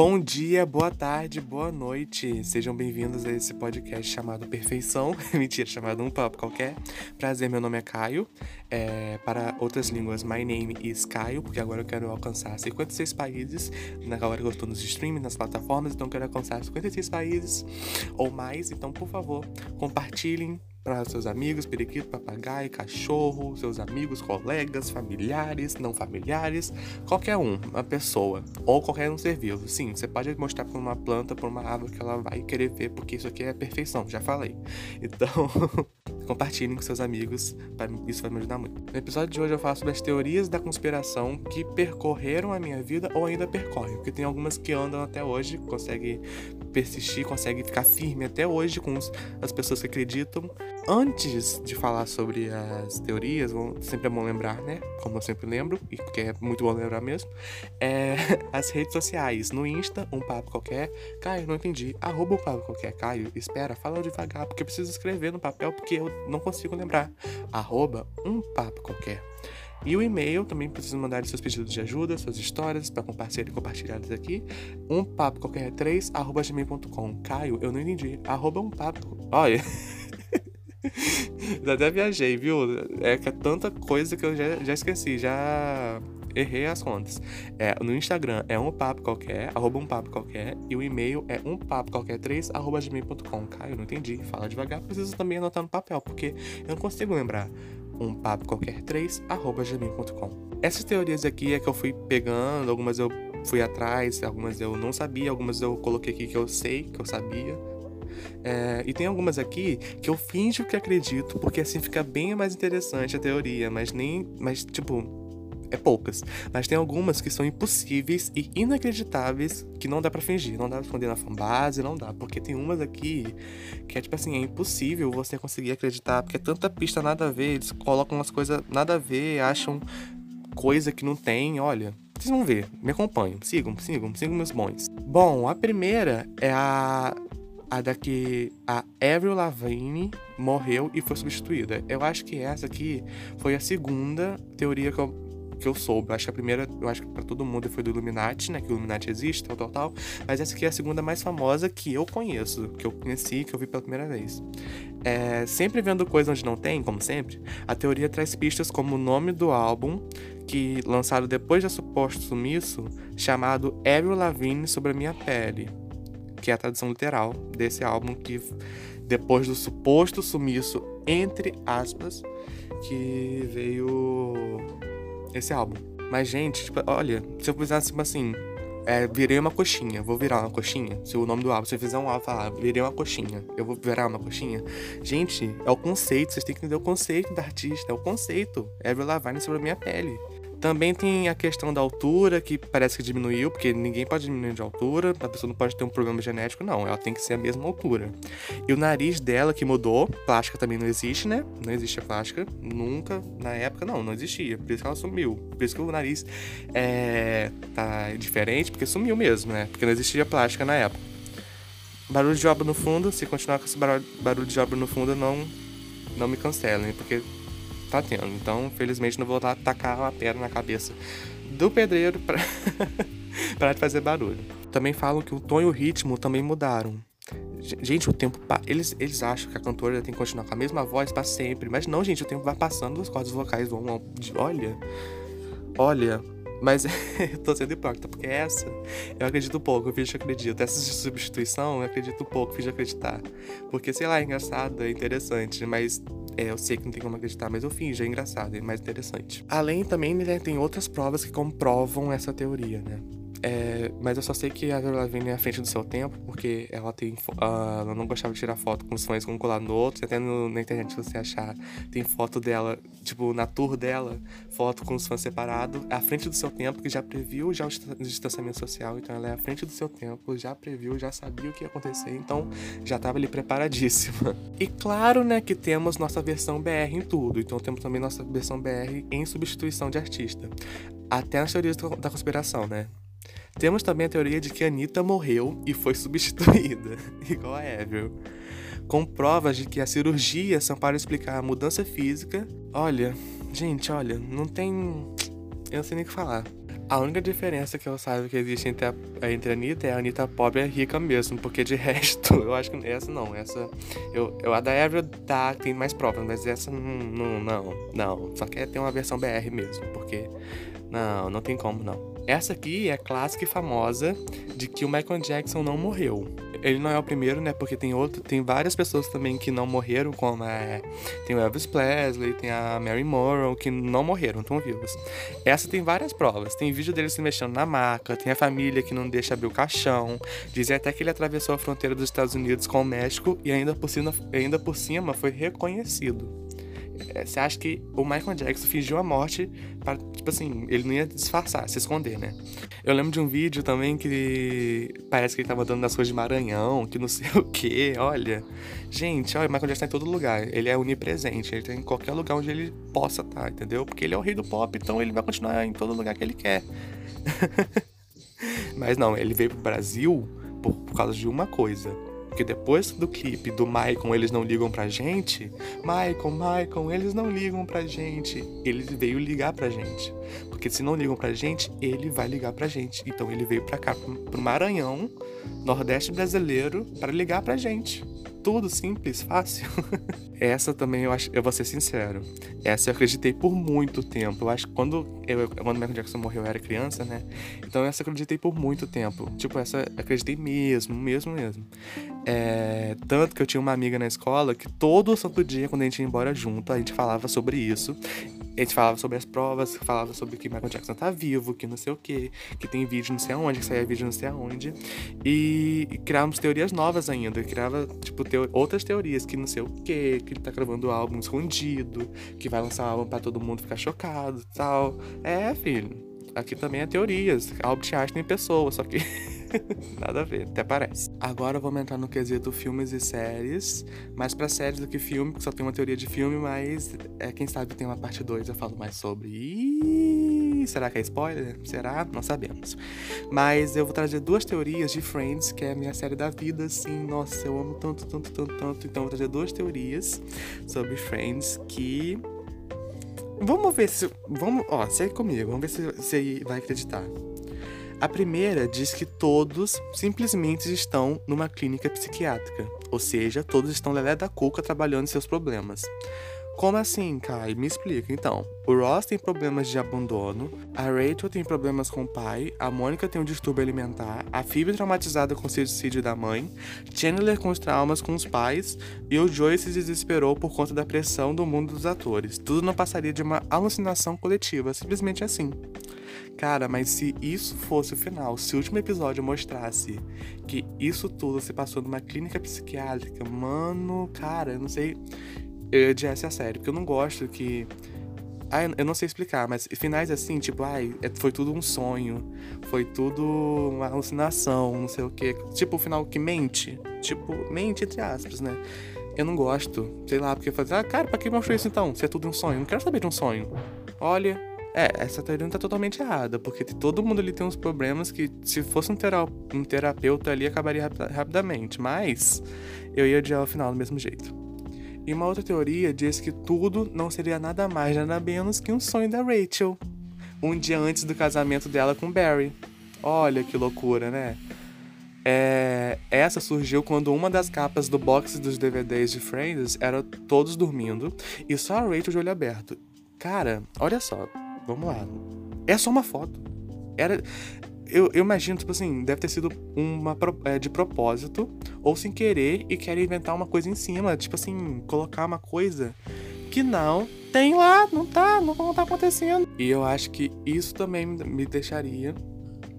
Bom dia, boa tarde, boa noite. Sejam bem-vindos a esse podcast chamado Perfeição. Mentira, chamado Um Papo Qualquer. Prazer, meu nome é Caio. É, para outras línguas, my name is Caio, porque agora eu quero alcançar 56 países. Na hora que eu estou nos streaming, nas plataformas, então eu quero alcançar 56 países ou mais. Então, por favor, compartilhem para seus amigos, periquito, papagaio, cachorro, seus amigos, colegas, familiares, não familiares, qualquer um, uma pessoa ou qualquer um ser vivo. Sim, você pode mostrar para uma planta, para uma árvore que ela vai querer ver, porque isso aqui é perfeição, já falei. Então, compartilhem com seus amigos, isso vai me ajudar muito. No episódio de hoje eu falo sobre as teorias da conspiração que percorreram a minha vida ou ainda percorrem, porque tem algumas que andam até hoje, conseguem persistir, conseguem ficar firme até hoje com as pessoas que acreditam Antes de falar sobre as teorias, sempre é bom lembrar, né? Como eu sempre lembro, e porque é muito bom lembrar mesmo, é as redes sociais. No Insta, um papo qualquer. Caio, não entendi. Arroba um papo qualquer. Caio, espera, fala devagar, porque eu preciso escrever no papel, porque eu não consigo lembrar. Arroba um papo qualquer. E o e-mail também precisa mandar seus pedidos de ajuda, suas histórias para compartilhar e compartilhadas aqui. Um papo qualquer 3 arroba gmail.com. Caio, eu não entendi. Arroba um papo. Olha. Até viajei, viu? É que é tanta coisa que eu já, já esqueci, já errei as contas. É, no Instagram é um papo qualquer, arroba um papo qualquer, e o e-mail é um papo qualquer 3, arroba gmail.com. Caio, não entendi. Fala devagar, preciso também anotar no papel, porque eu não consigo lembrar. Um papo qualquer 3, arroba gmail.com. Essas teorias aqui é que eu fui pegando, algumas eu fui atrás, algumas eu não sabia, algumas eu coloquei aqui que eu sei, que eu sabia, é, e tem algumas aqui que eu finjo que acredito, porque assim fica bem mais interessante a teoria, mas nem. Mas, tipo, é poucas. Mas tem algumas que são impossíveis e inacreditáveis que não dá para fingir. Não dá pra esconder na fanbase, não dá. Porque tem umas aqui que é tipo assim, é impossível você conseguir acreditar, porque é tanta pista nada a ver, eles colocam umas coisas nada a ver, acham coisa que não tem, olha. Vocês vão ver, me acompanham, sigam, sigam, sigam meus bons. Bom, a primeira é a a da que a Avril Lavigne morreu e foi substituída. Eu acho que essa aqui foi a segunda teoria que eu, que eu soube. Eu acho que a primeira, eu acho que pra todo mundo foi do Illuminati, né? Que o Illuminati existe, tal, tal, tal. Mas essa aqui é a segunda mais famosa que eu conheço, que eu conheci, que eu vi pela primeira vez. É, sempre vendo coisa onde não tem, como sempre, a teoria traz pistas como o nome do álbum, que lançado depois da suposto sumiço, chamado Avril Lavigne sobre a minha pele que é a tradução literal desse álbum que depois do suposto sumiço entre aspas que veio esse álbum. Mas gente, tipo, olha, se eu fizesse tipo assim, é, virei uma coxinha, vou virar uma coxinha. Se o nome do álbum, se eu fizer um álbum falar, virei uma coxinha, eu vou virar uma coxinha. Gente, é o conceito, vocês têm que entender o conceito da artista, é o conceito. Avril Lavigne sobre a minha pele. Também tem a questão da altura, que parece que diminuiu, porque ninguém pode diminuir de altura, a pessoa não pode ter um problema genético, não, ela tem que ser a mesma altura. E o nariz dela que mudou, plástica também não existe, né? Não existe a plástica, nunca, na época não, não existia, por isso que ela sumiu. Por isso que o nariz é, tá diferente, porque sumiu mesmo, né? Porque não existia plástica na época. Barulho de obra no fundo, se continuar com esse barulho de obra no fundo, não, não me cancelem, porque tá tendo. Então, felizmente, não vou lá tacar uma pedra na cabeça do pedreiro para parar de fazer barulho. Também falam que o tom e o ritmo também mudaram. Gente, o tempo. Eles, eles acham que a cantora tem que continuar com a mesma voz para sempre. Mas não, gente, o tempo vai passando, as cordas vocais vão. Olha. Olha. Mas eu tô sendo hipócrita, porque essa eu acredito pouco, finge que acredito. Essa de substituição eu acredito pouco, finge acreditar. Porque, sei lá, é engraçado, é interessante, mas é, eu sei que não tem como acreditar, mas eu finge, é engraçado, é mais interessante. Além também, né, tem outras provas que comprovam essa teoria, né? É, mas eu só sei que a Avril Lavigne é à frente do seu tempo, porque ela tem uh, ela não gostava de tirar foto com os fãs um colar no outro, até no, na internet você achar, tem foto dela, tipo, na tour dela, foto com os fãs separados, à frente do seu tempo, que já previu já o distanciamento social, então ela é à frente do seu tempo, já previu, já sabia o que ia acontecer, então já estava ali preparadíssima. E claro, né, que temos nossa versão BR em tudo, então temos também nossa versão BR em substituição de artista. Até nas teorias da conspiração, né? Temos também a teoria de que Anitta morreu e foi substituída, igual a Avril. Com provas de que as cirurgias são para explicar a mudança física. Olha, gente, olha, não tem. Eu não sei nem o que falar. A única diferença que eu saiba que existe entre a, entre a Anitta é a Anitta pobre e a rica mesmo, porque de resto, eu acho que essa não, essa. Eu, eu a da Avril tá, tem mais provas, mas essa não, não, não, não. Só quer ter uma versão BR mesmo, porque. Não, não tem como não. Essa aqui é clássica e famosa de que o Michael Jackson não morreu ele não é o primeiro, né? Porque tem outro, tem várias pessoas também que não morreram, como é, tem o Elvis Presley, tem a Mary Monroe, que não morreram, estão vivos. Essa tem várias provas. Tem vídeo dele se mexendo na maca, tem a família que não deixa abrir o caixão. Dizem até que ele atravessou a fronteira dos Estados Unidos com o México e ainda por cima, ainda por cima foi reconhecido. É, você acha que o Michael Jackson fingiu a morte para, tipo assim, ele não ia disfarçar, se esconder, né? Eu lembro de um vídeo também que parece que ele tava dando nas coisas de Maranhão, que não sei o que. Olha, gente, olha, o Michael Jackson tá em todo lugar. Ele é onipresente, ele tá em qualquer lugar onde ele possa estar, tá, entendeu? Porque ele é o rei do pop, então ele vai continuar em todo lugar que ele quer. Mas não, ele veio pro Brasil por, por causa de uma coisa porque depois do clipe do Maicon Eles Não Ligam Pra Gente, Maicon, Maicon, eles não ligam pra gente. Ele veio ligar pra gente. Porque se não ligam pra gente, ele vai ligar pra gente. Então ele veio pra cá, pro Maranhão, Nordeste brasileiro, para ligar pra gente tudo simples, fácil. essa também eu acho, eu vou ser sincero. Essa eu acreditei por muito tempo. Eu acho que quando eu, quando Michael Jackson morreu, eu era criança, né? Então essa eu acreditei por muito tempo. Tipo, essa eu acreditei mesmo, mesmo, mesmo. É, tanto que eu tinha uma amiga na escola que todo santo dia, quando a gente ia embora junto, a gente falava sobre isso a gente falava sobre as provas, falava sobre que Michael Jackson tá vivo, que não sei o que, que tem vídeo não sei aonde, que saía vídeo não sei aonde. E, criávamos teorias novas ainda. Criava, tipo, teo outras teorias, que não sei o que, que ele tá gravando álbum escondido, que vai lançar um álbum pra todo mundo ficar chocado tal. É, filho. Aqui também é teorias. Albert Einstein pessoa, só que. Nada a ver, até parece. Agora vamos entrar no quesito filmes e séries. Mais pra séries do que filme, porque só tem uma teoria de filme, mas é, quem sabe tem uma parte 2 eu falo mais sobre. Será que é spoiler? Será? Não sabemos. Mas eu vou trazer duas teorias de Friends, que é a minha série da vida, assim. Nossa, eu amo tanto, tanto, tanto, tanto. Então eu vou trazer duas teorias sobre Friends que. Vamos ver se. Vamos. Ó, segue comigo. Vamos ver se você vai acreditar. A primeira diz que todos simplesmente estão numa clínica psiquiátrica, ou seja, todos estão lelé da cuca trabalhando seus problemas. Como assim, Kai? Me explica. Então, o Ross tem problemas de abandono, a Rachel tem problemas com o pai, a Mônica tem um distúrbio alimentar, a Phoebe traumatizada com o suicídio da mãe, Chandler com os traumas com os pais e o Joey se desesperou por conta da pressão do mundo dos atores. Tudo não passaria de uma alucinação coletiva, simplesmente assim. Cara, mas se isso fosse o final, se o último episódio mostrasse que isso tudo se passou numa clínica psiquiátrica, mano, cara, eu não sei. Eu odiasse a série, porque eu não gosto que. Ai, eu não sei explicar, mas finais assim, tipo, ai, é, foi tudo um sonho, foi tudo uma alucinação, não sei o quê. Tipo, o final que mente. Tipo, mente entre aspas, né? Eu não gosto. Sei lá, porque fazer, ah, cara, pra que mostrou isso então? Se é tudo um sonho. Eu não quero saber de um sonho. Olha, é, essa teoria não tá totalmente errada, porque todo mundo ali tem uns problemas que, se fosse um, tera um terapeuta ali, acabaria rap rapidamente. Mas eu ia odiar o final do mesmo jeito. E uma outra teoria diz que tudo não seria nada mais, nada menos que um sonho da Rachel. Um dia antes do casamento dela com Barry. Olha que loucura, né? É, essa surgiu quando uma das capas do box dos DVDs de Friends era todos dormindo e só a Rachel de olho aberto. Cara, olha só, Vamos lá. É só uma foto. Era. Eu, eu imagino, tipo assim, deve ter sido uma é, de propósito ou sem querer e querem inventar uma coisa em cima. Tipo assim, colocar uma coisa que não tem lá, não tá, não, não tá acontecendo. E eu acho que isso também me deixaria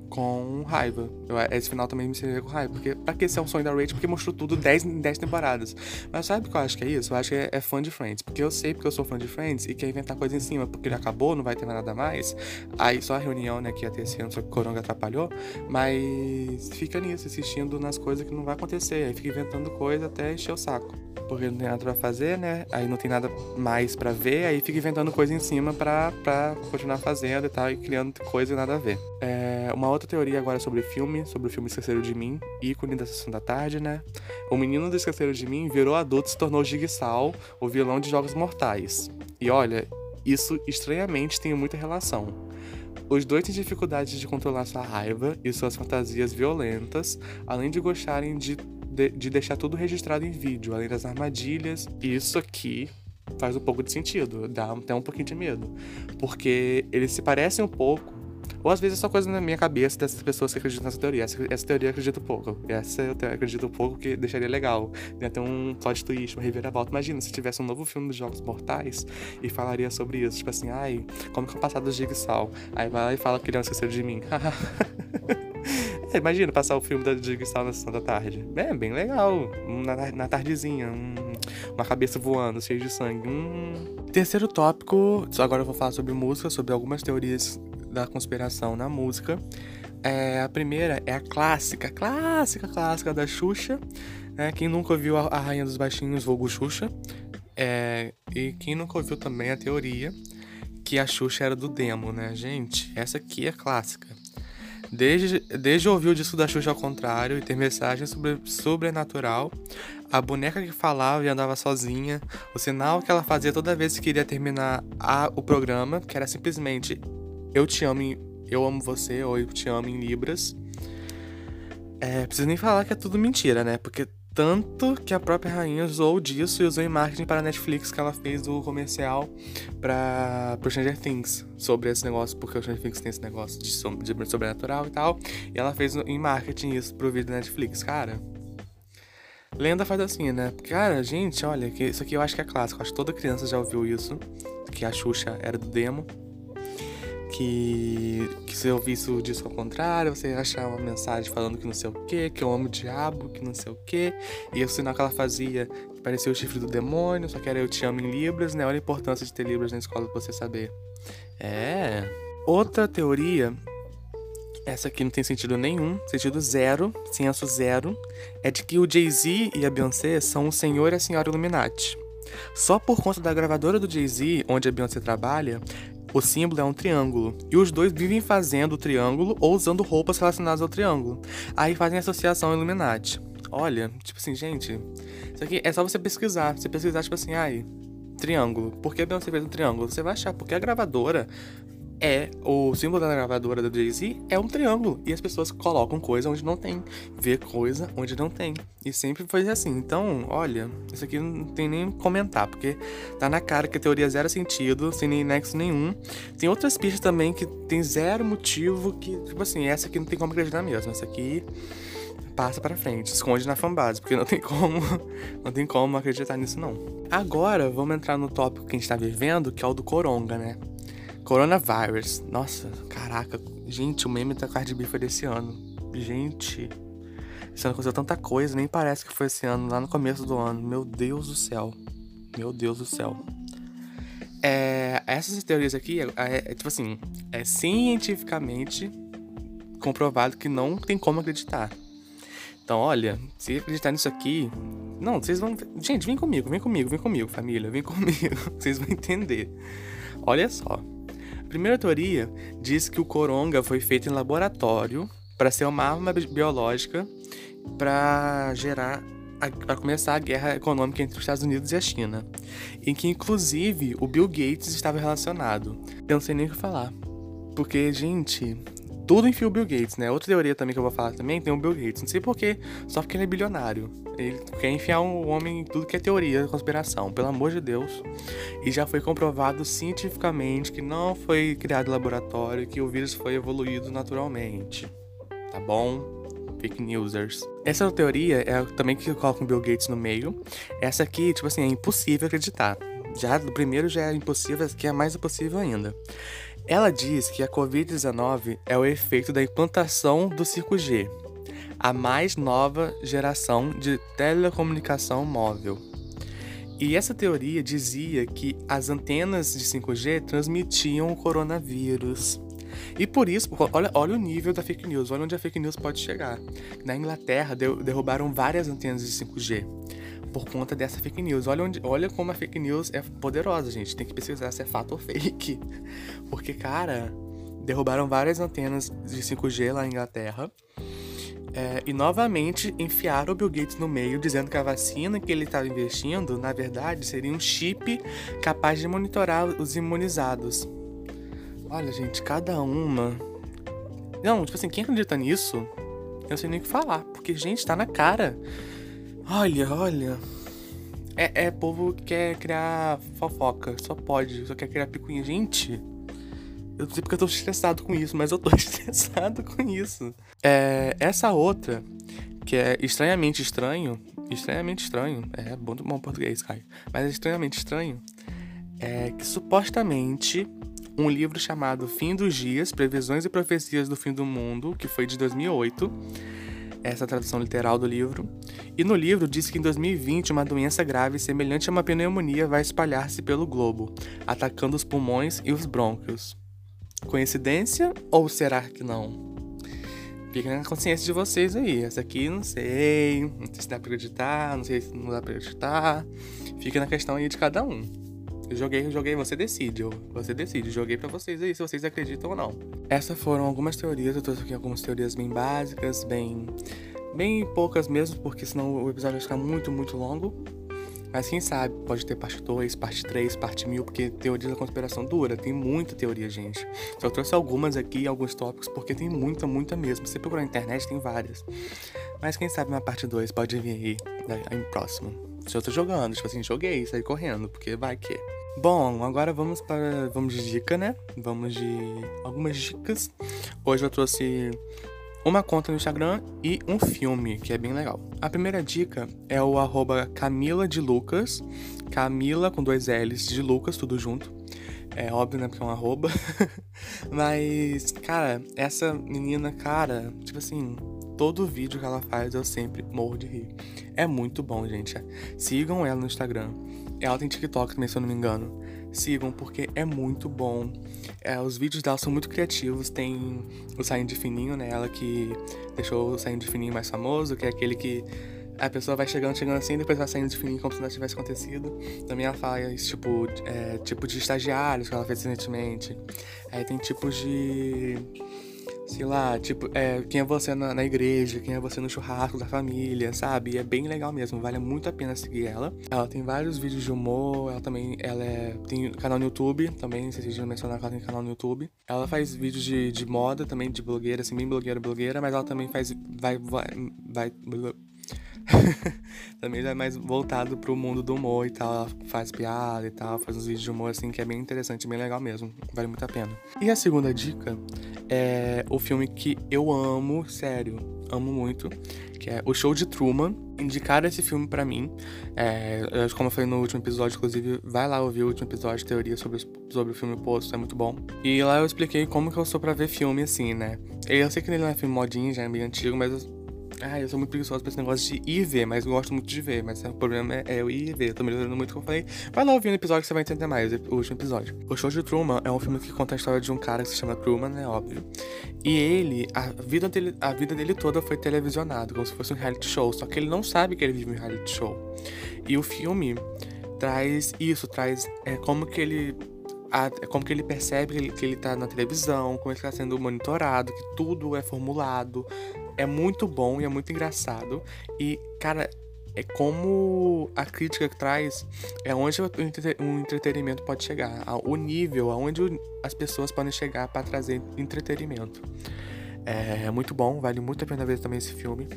com raiva. Eu, esse final também me seria com raiva. Porque pra que ser um sonho da Rachel? Porque mostrou tudo 10 em 10 temporadas. Mas sabe o que eu acho que é isso? Eu acho que é, é, fã de Friends. Porque eu sei porque eu sou fã de Friends e quer inventar coisa em cima. Porque ele acabou, não vai ter nada mais. Aí só a reunião, né, que ia ter esse ano, só que o Coronga atrapalhou. Mas fica nisso, assistindo nas coisas que não vai acontecer. Aí fica inventando coisa até encher o saco. Porque não tem nada pra fazer, né? Aí não tem nada mais pra ver. Aí fica inventando coisa em cima pra, pra continuar fazendo e tal. E criando coisa e nada a ver. É, uma outra outra teoria agora sobre filme, sobre o filme Esqueceram de Mim, ícone da Sessão da Tarde, né? O menino do Esqueceram de Mim virou adulto e se tornou Jigsaw, o vilão de Jogos Mortais. E olha, isso estranhamente tem muita relação. Os dois têm dificuldade de controlar sua raiva e suas fantasias violentas, além de gostarem de, de, de deixar tudo registrado em vídeo, além das armadilhas. Isso aqui faz um pouco de sentido, dá até um pouquinho de medo. Porque eles se parecem um pouco ou às vezes é só coisa na minha cabeça dessas pessoas que acreditam nessa teoria. Essa, essa teoria eu acredito pouco. Essa eu acredito pouco que deixaria legal. Ia ter um plot twist, uma reviravolta. Imagina se tivesse um novo filme dos Jogos Mortais e falaria sobre isso. Tipo assim, ai, como que o passado do Jigsaw? Aí vai lá e fala que ele não esqueceu de mim. é, imagina passar o filme da Jigsaw na sessão da tarde. É, bem legal. Na, na tardezinha. Um, uma cabeça voando, cheia de sangue. Hum. Terceiro tópico, agora eu vou falar sobre música, sobre algumas teorias da conspiração na música. É, a primeira é a clássica, clássica, clássica da Xuxa. Né? Quem nunca ouviu a, a Rainha dos Baixinhos, vulgo Xuxa. É, e quem nunca ouviu também a teoria que a Xuxa era do demo, né? Gente, essa aqui é clássica. Desde, desde ouvir o disco da Xuxa ao contrário e ter mensagem sobre sobrenatural, a boneca que falava e andava sozinha, o sinal que ela fazia toda vez que queria terminar a, o programa, que era simplesmente eu te amo, em, eu amo você, ou eu te amo em Libras. É, preciso nem falar que é tudo mentira, né? Porque tanto que a própria rainha usou disso e usou em marketing para a Netflix que ela fez o comercial para o Stranger Things sobre esse negócio, porque o Stranger Things tem esse negócio de, de sobrenatural e tal. E ela fez em marketing isso pro vídeo da Netflix, cara. Lenda faz assim, né? Cara, gente, olha, isso aqui eu acho que é clássico. Acho que toda criança já ouviu isso. Que a Xuxa era do demo que, que se eu ouvisse o disco ao contrário, você ia achar uma mensagem falando que não sei o que, que eu amo o diabo, que não sei o que, e o sinal que ela fazia que parecia o chifre do demônio, só que era eu te amo em Libras, né? Olha a importância de ter Libras na escola pra você saber. É. Outra teoria, essa aqui não tem sentido nenhum, sentido zero, senso zero, é de que o Jay-Z e a Beyoncé são o senhor e a senhora Illuminati. Só por conta da gravadora do Jay-Z, onde a Beyoncé trabalha, o símbolo é um triângulo. E os dois vivem fazendo o triângulo ou usando roupas relacionadas ao triângulo. Aí fazem associação Illuminati. Olha, tipo assim, gente, isso aqui é só você pesquisar. Você pesquisar, tipo assim, ai, triângulo. Por que Beyoncé fez um triângulo? Você vai achar, porque a gravadora é o símbolo da gravadora da Jay-Z é um triângulo e as pessoas colocam coisa onde não tem, vê coisa onde não tem. E sempre foi assim. Então, olha, isso aqui não tem nem comentar, porque tá na cara que a teoria zero sentido, sem nem nexo nenhum. Tem outras pistas também que tem zero motivo que, tipo assim, essa aqui não tem como acreditar mesmo. Essa aqui passa para frente, esconde na fanbase, porque não tem como, não tem como acreditar nisso não. Agora, vamos entrar no tópico que a gente tá vivendo, que é o do coronga, né? Coronavirus. Nossa, caraca. Gente, o meme da Cardi B foi desse ano. Gente. Esse ano aconteceu tanta coisa, nem parece que foi esse ano, lá no começo do ano. Meu Deus do céu. Meu Deus do céu. É, essas teorias aqui, é, é, é tipo assim, é cientificamente comprovado que não tem como acreditar. Então, olha, se acreditar nisso aqui, não, vocês vão. Gente, vem comigo, vem comigo, vem comigo, família, vem comigo. Vocês vão entender. Olha só. Primeira teoria diz que o coronga foi feito em laboratório para ser uma arma biológica para gerar para começar a guerra econômica entre os Estados Unidos e a China, em que inclusive o Bill Gates estava relacionado. Eu não sei nem o que falar, porque gente, tudo enfia o Bill Gates, né? Outra teoria também que eu vou falar também tem o Bill Gates. Não sei porquê, só porque ele é bilionário. Ele quer enfiar um homem em tudo que é teoria, conspiração, pelo amor de Deus. E já foi comprovado cientificamente que não foi criado laboratório, que o vírus foi evoluído naturalmente. Tá bom? Fake newsers. Essa teoria é também que eu coloco o Bill Gates no meio. Essa aqui, tipo assim, é impossível acreditar. Já do primeiro já é impossível, essa aqui é mais impossível ainda. Ela diz que a Covid-19 é o efeito da implantação do 5G, a mais nova geração de telecomunicação móvel. E essa teoria dizia que as antenas de 5G transmitiam o coronavírus. E por isso, olha, olha o nível da fake news, olha onde a fake news pode chegar. Na Inglaterra, derrubaram várias antenas de 5G por conta dessa fake news. Olha, onde, olha como a fake news é poderosa, gente. Tem que pesquisar se é fato ou fake. Porque, cara, derrubaram várias antenas de 5G lá na Inglaterra. É, e novamente enfiaram o Bill Gates no meio, dizendo que a vacina que ele estava investindo, na verdade, seria um chip capaz de monitorar os imunizados. Olha, gente, cada uma. Não, tipo assim, quem acredita nisso, eu sei nem o que falar. Porque, gente, tá na cara. Olha, olha. É, é povo que quer criar fofoca. Só pode. Só quer criar picuinha. Gente. Eu não sei porque eu tô estressado com isso, mas eu tô estressado com isso. É, essa outra, que é estranhamente estranho. Estranhamente estranho. É bom, bom português, Caio. Mas é estranhamente estranho. É que supostamente um livro chamado Fim dos Dias, Previsões e Profecias do Fim do Mundo, que foi de 2008. Essa tradução literal do livro. E no livro diz que em 2020 uma doença grave semelhante a uma pneumonia vai espalhar-se pelo globo, atacando os pulmões e os brônquios. Coincidência ou será que não? Fica na consciência de vocês aí. Essa aqui não sei, não sei se dá pra acreditar, não sei se não dá pra acreditar. Fica na questão aí de cada um. Joguei, joguei, você decide. Você decide. Joguei para vocês aí se vocês acreditam ou não. Essas foram algumas teorias. Eu trouxe aqui algumas teorias bem básicas, bem. Bem poucas mesmo, porque senão o episódio vai ficar muito, muito longo. Mas quem sabe, pode ter parte 2, parte 3, parte 1000, porque teoria da conspiração dura, tem muita teoria, gente. Só trouxe algumas aqui, alguns tópicos, porque tem muita, muita mesmo. Se você procurar na internet, tem várias. Mas quem sabe uma parte 2 pode vir aí, aí próximo. Se eu tô jogando, tipo assim, joguei, saí correndo, porque vai que. Bom, agora vamos para. Vamos de dica, né? Vamos de algumas dicas. Hoje eu trouxe uma conta no Instagram e um filme, que é bem legal. A primeira dica é o arroba Camila de Lucas. Camila com dois L's de Lucas, tudo junto. É óbvio, né? Porque é um arroba. Mas, cara, essa menina, cara, tipo assim, todo vídeo que ela faz eu sempre morro de rir. É muito bom, gente. Sigam ela no Instagram. Ela tem TikTok também, se eu não me engano. Sigam, porque é muito bom. É, os vídeos dela são muito criativos. Tem o Saindo de Fininho, né? Ela que deixou o Saindo de Fininho mais famoso, que é aquele que a pessoa vai chegando, chegando assim, depois vai saindo de fininho como se nada tivesse acontecido. Também ela faz, tipo, é, tipo de estagiários que ela fez recentemente. Aí tem tipos de sei lá, tipo, é, quem é você na, na, igreja, quem é você no churrasco da família, sabe? E é bem legal mesmo, vale muito a pena seguir ela. Ela tem vários vídeos de humor, ela também, ela é, tem canal no YouTube, também, se vocês mencionar que ela tem canal no YouTube. Ela faz vídeos de, de moda também, de blogueira, assim, bem blogueira, blogueira, mas ela também faz, vai, vai, vai também já é mais voltado pro mundo do humor e tal. Ela faz piada e tal, faz uns vídeos de humor assim que é bem interessante, bem legal mesmo. Vale muito a pena. E a segunda dica é o filme que eu amo, sério, amo muito, que é O Show de Truman. Indicaram esse filme para mim. É, como eu falei no último episódio, inclusive, vai lá ouvir o último episódio teoria sobre, sobre o filme Posto, é muito bom. E lá eu expliquei como que eu sou pra ver filme assim, né? Eu sei que ele não é filme modinho, já é bem antigo, mas ah, eu sou muito preguiçoso pra esse negócio de ir ver, mas gosto muito de ver. Mas o problema é, é eu ir ver. Eu tô melhorando muito, como eu falei. Vai lá ouvir o episódio que você vai entender mais, o último episódio. O Show de Truman é um filme que conta a história de um cara que se chama Truman, né? Óbvio. E ele, a vida dele, a vida dele toda foi televisionado, como se fosse um reality show. Só que ele não sabe que ele vive um reality show. E o filme traz isso, traz é, como que ele a, como que ele percebe que ele, que ele tá na televisão, como ele está sendo monitorado, que tudo é formulado, é muito bom e é muito engraçado. E, cara, é como a crítica que traz é onde o entretenimento pode chegar, o nível aonde as pessoas podem chegar para trazer entretenimento. É, é muito bom, vale muito a pena ver também esse filme.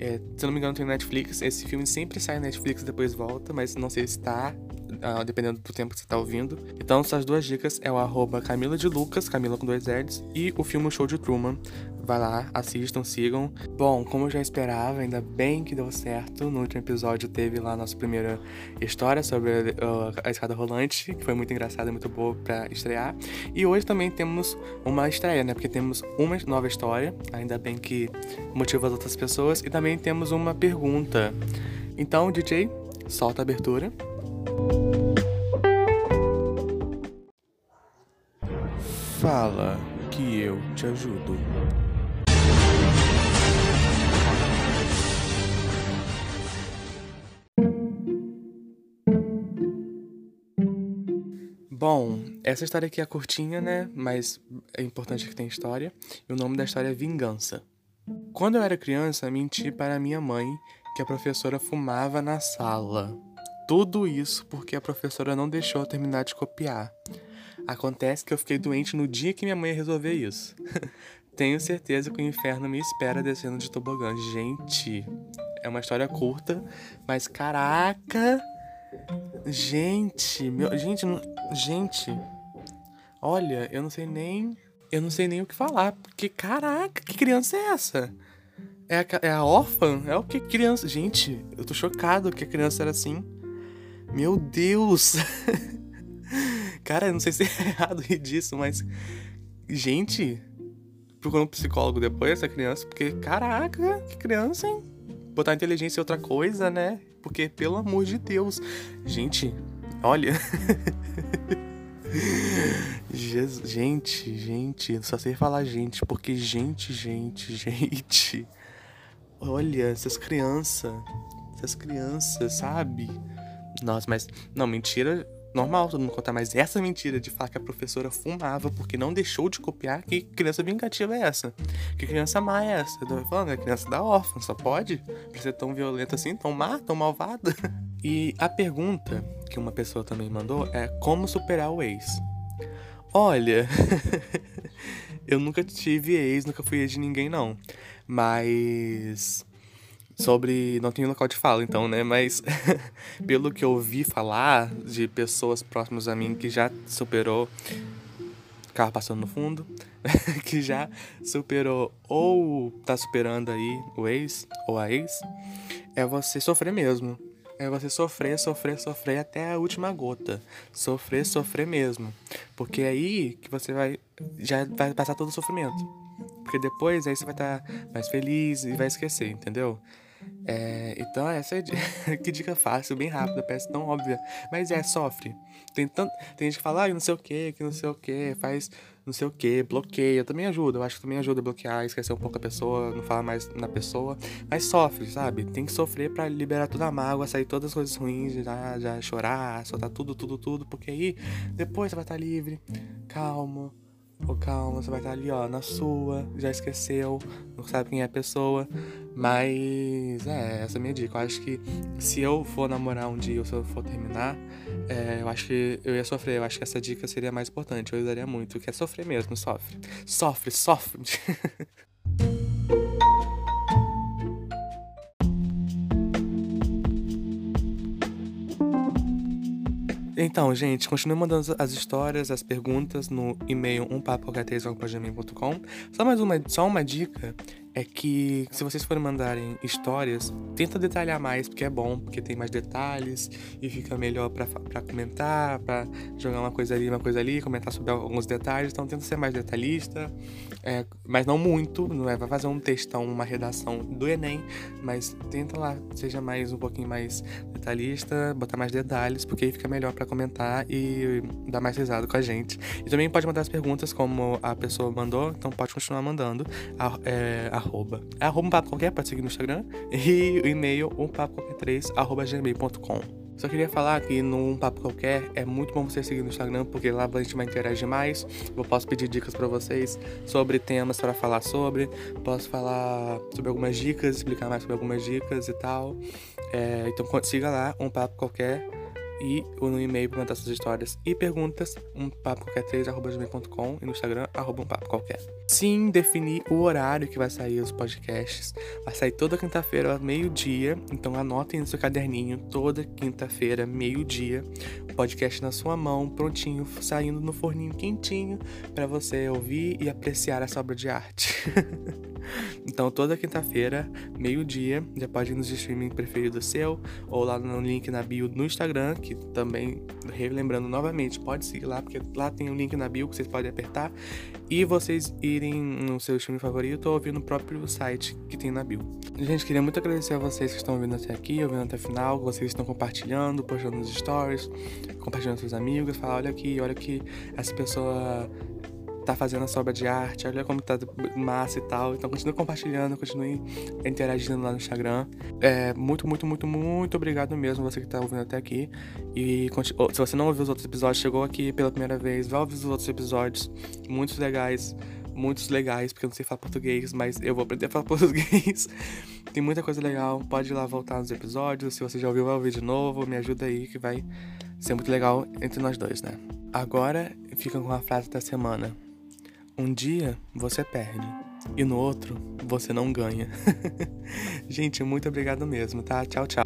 É, se não me engano, tem Netflix. Esse filme sempre sai na Netflix e depois volta, mas não sei se está, uh, dependendo do tempo que você está ouvindo. Então, essas duas dicas é o arroba Camila de Lucas, Camila com dois L's, e o filme Show de Truman, Vai lá, assistam, sigam. Bom, como eu já esperava, ainda bem que deu certo. No último episódio teve lá a nossa primeira história sobre uh, a escada rolante, que foi muito engraçada e muito boa para estrear. E hoje também temos uma estreia, né? Porque temos uma nova história, ainda bem que motiva as outras pessoas. E também temos uma pergunta. Então, DJ, solta a abertura. Fala que eu te ajudo. Bom, essa história aqui é curtinha, né? Mas é importante que tenha história. E o nome da história é Vingança. Quando eu era criança, menti para minha mãe que a professora fumava na sala. Tudo isso porque a professora não deixou eu terminar de copiar. Acontece que eu fiquei doente no dia que minha mãe ia resolver isso. Tenho certeza que o inferno me espera descendo de tobogã. Gente, é uma história curta, mas caraca! Gente, meu, gente, gente. Olha, eu não sei nem, eu não sei nem o que falar, porque caraca, que criança é essa? É a, é a órfã? É o que criança? Gente, eu tô chocado que a criança era assim. Meu Deus! Cara, eu não sei se é errado rir disso, mas. Gente, procura um psicólogo depois essa criança, porque caraca, que criança, hein? Botar inteligência em outra coisa, né? Porque, pelo amor de Deus. Gente, olha. Gente, gente, só sei falar gente, porque gente, gente, gente. Olha, essas crianças. Essas crianças, sabe? Nossa, mas. Não, mentira. Normal todo mundo contar, mas essa mentira de falar que a professora fumava porque não deixou de copiar, que criança vingativa é essa? Que criança má é essa? Eu tô falando, é criança da órfã, só pode? Pra ser tão violenta assim, tão má, tão malvada? E a pergunta que uma pessoa também mandou é como superar o ex? Olha, eu nunca tive ex, nunca fui ex de ninguém, não. Mas sobre. Não tenho local de fala, então, né? Mas pelo que eu ouvi falar de pessoas próximas a mim que já superou. Carro passando no fundo, que já superou ou tá superando aí o ex ou a ex, é você sofrer mesmo. É você sofrer, sofrer, sofrer até a última gota. Sofrer, sofrer mesmo. Porque é aí que você vai. Já vai passar todo o sofrimento. Porque depois aí você vai estar tá mais feliz e vai esquecer, entendeu? É, então, essa é que dica fácil, bem rápida, parece tão óbvia. Mas é, sofre. Tem, tanto, tem gente que fala, ah, não sei o que, que não sei o que, faz não sei o que, bloqueia. Também ajuda, eu acho que também ajuda a bloquear, esquecer um pouco a pessoa, não falar mais na pessoa. Mas sofre, sabe? Tem que sofrer para liberar toda a mágoa, sair todas as coisas ruins, já, já chorar, soltar tudo, tudo, tudo. Porque aí depois você vai estar livre, calmo Pô, calma, você vai estar ali, ó, na sua, já esqueceu, não sabe quem é a pessoa. Mas, é, essa é a minha dica. Eu acho que se eu for namorar um dia ou se eu for terminar, é, eu acho que eu ia sofrer. Eu acho que essa dica seria mais importante. Eu usaria muito, que é sofrer mesmo, sofre. Sofre, sofre. Então, gente, continue mandando as histórias, as perguntas no e-mail umpapoqualquer3.com. Só mais uma, só uma dica é que se vocês forem mandarem histórias, tenta detalhar mais, porque é bom, porque tem mais detalhes e fica melhor para comentar, para jogar uma coisa ali, uma coisa ali, comentar sobre alguns detalhes. Então tenta ser mais detalhista, é, mas não muito, não é? Vai fazer um textão, uma redação do Enem, mas tenta lá, seja mais um pouquinho mais detalhista, botar mais detalhes, porque aí fica melhor para comentar e dar mais risada com a gente. E também pode mandar as perguntas como a pessoa mandou, então pode continuar mandando. A, é, arroba. É arroba um papo qualquer, pode seguir no Instagram. E o e-mail umpapoqualquer3, arroba gmail.com. Só queria falar que no Um Papo Qualquer é muito bom você seguir no Instagram, porque lá a gente vai interagir mais. Eu posso pedir dicas para vocês sobre temas para falar sobre. Posso falar sobre algumas dicas, explicar mais sobre algumas dicas e tal. É, então siga lá, Um Papo Qualquer e no e-mail para mandar suas histórias e perguntas, um papo qualquer 3 gmail.com e no Instagram, arroba um papo qualquer. Sim, definir o horário que vai sair os podcasts. Vai sair toda quinta-feira, meio-dia. Então anotem no seu caderninho, toda quinta-feira, meio-dia, podcast na sua mão, prontinho, saindo no forninho quentinho para você ouvir e apreciar essa obra de arte. então, toda quinta-feira, meio-dia, já pode ir nos streaming preferido seu, ou lá no link na bio no Instagram, que também, relembrando novamente, pode seguir lá, porque lá tem um link na bio que vocês podem apertar e vocês irem no seu streaming favorito ou ouvir no próprio site que tem na bio. Gente, queria muito agradecer a vocês que estão ouvindo até aqui, ouvindo até o final, vocês estão compartilhando, postando nos stories, compartilhando com seus amigos, falar, olha aqui, olha que essa pessoa tá fazendo essa obra de arte, olha como tá massa e tal. Então continue compartilhando, continue interagindo lá no Instagram. É, muito, muito, muito, muito obrigado mesmo você que tá ouvindo até aqui. E se você não ouviu os outros episódios, chegou aqui pela primeira vez, vai ouvir os outros episódios, muitos legais. Muitos legais, porque eu não sei falar português, mas eu vou aprender a falar português. Tem muita coisa legal, pode ir lá voltar nos episódios. Se você já ouviu, vai ouvir de novo. Me ajuda aí, que vai ser muito legal entre nós dois, né? Agora fica com a frase da semana. Um dia você perde e no outro você não ganha. Gente, muito obrigado mesmo, tá? Tchau, tchau.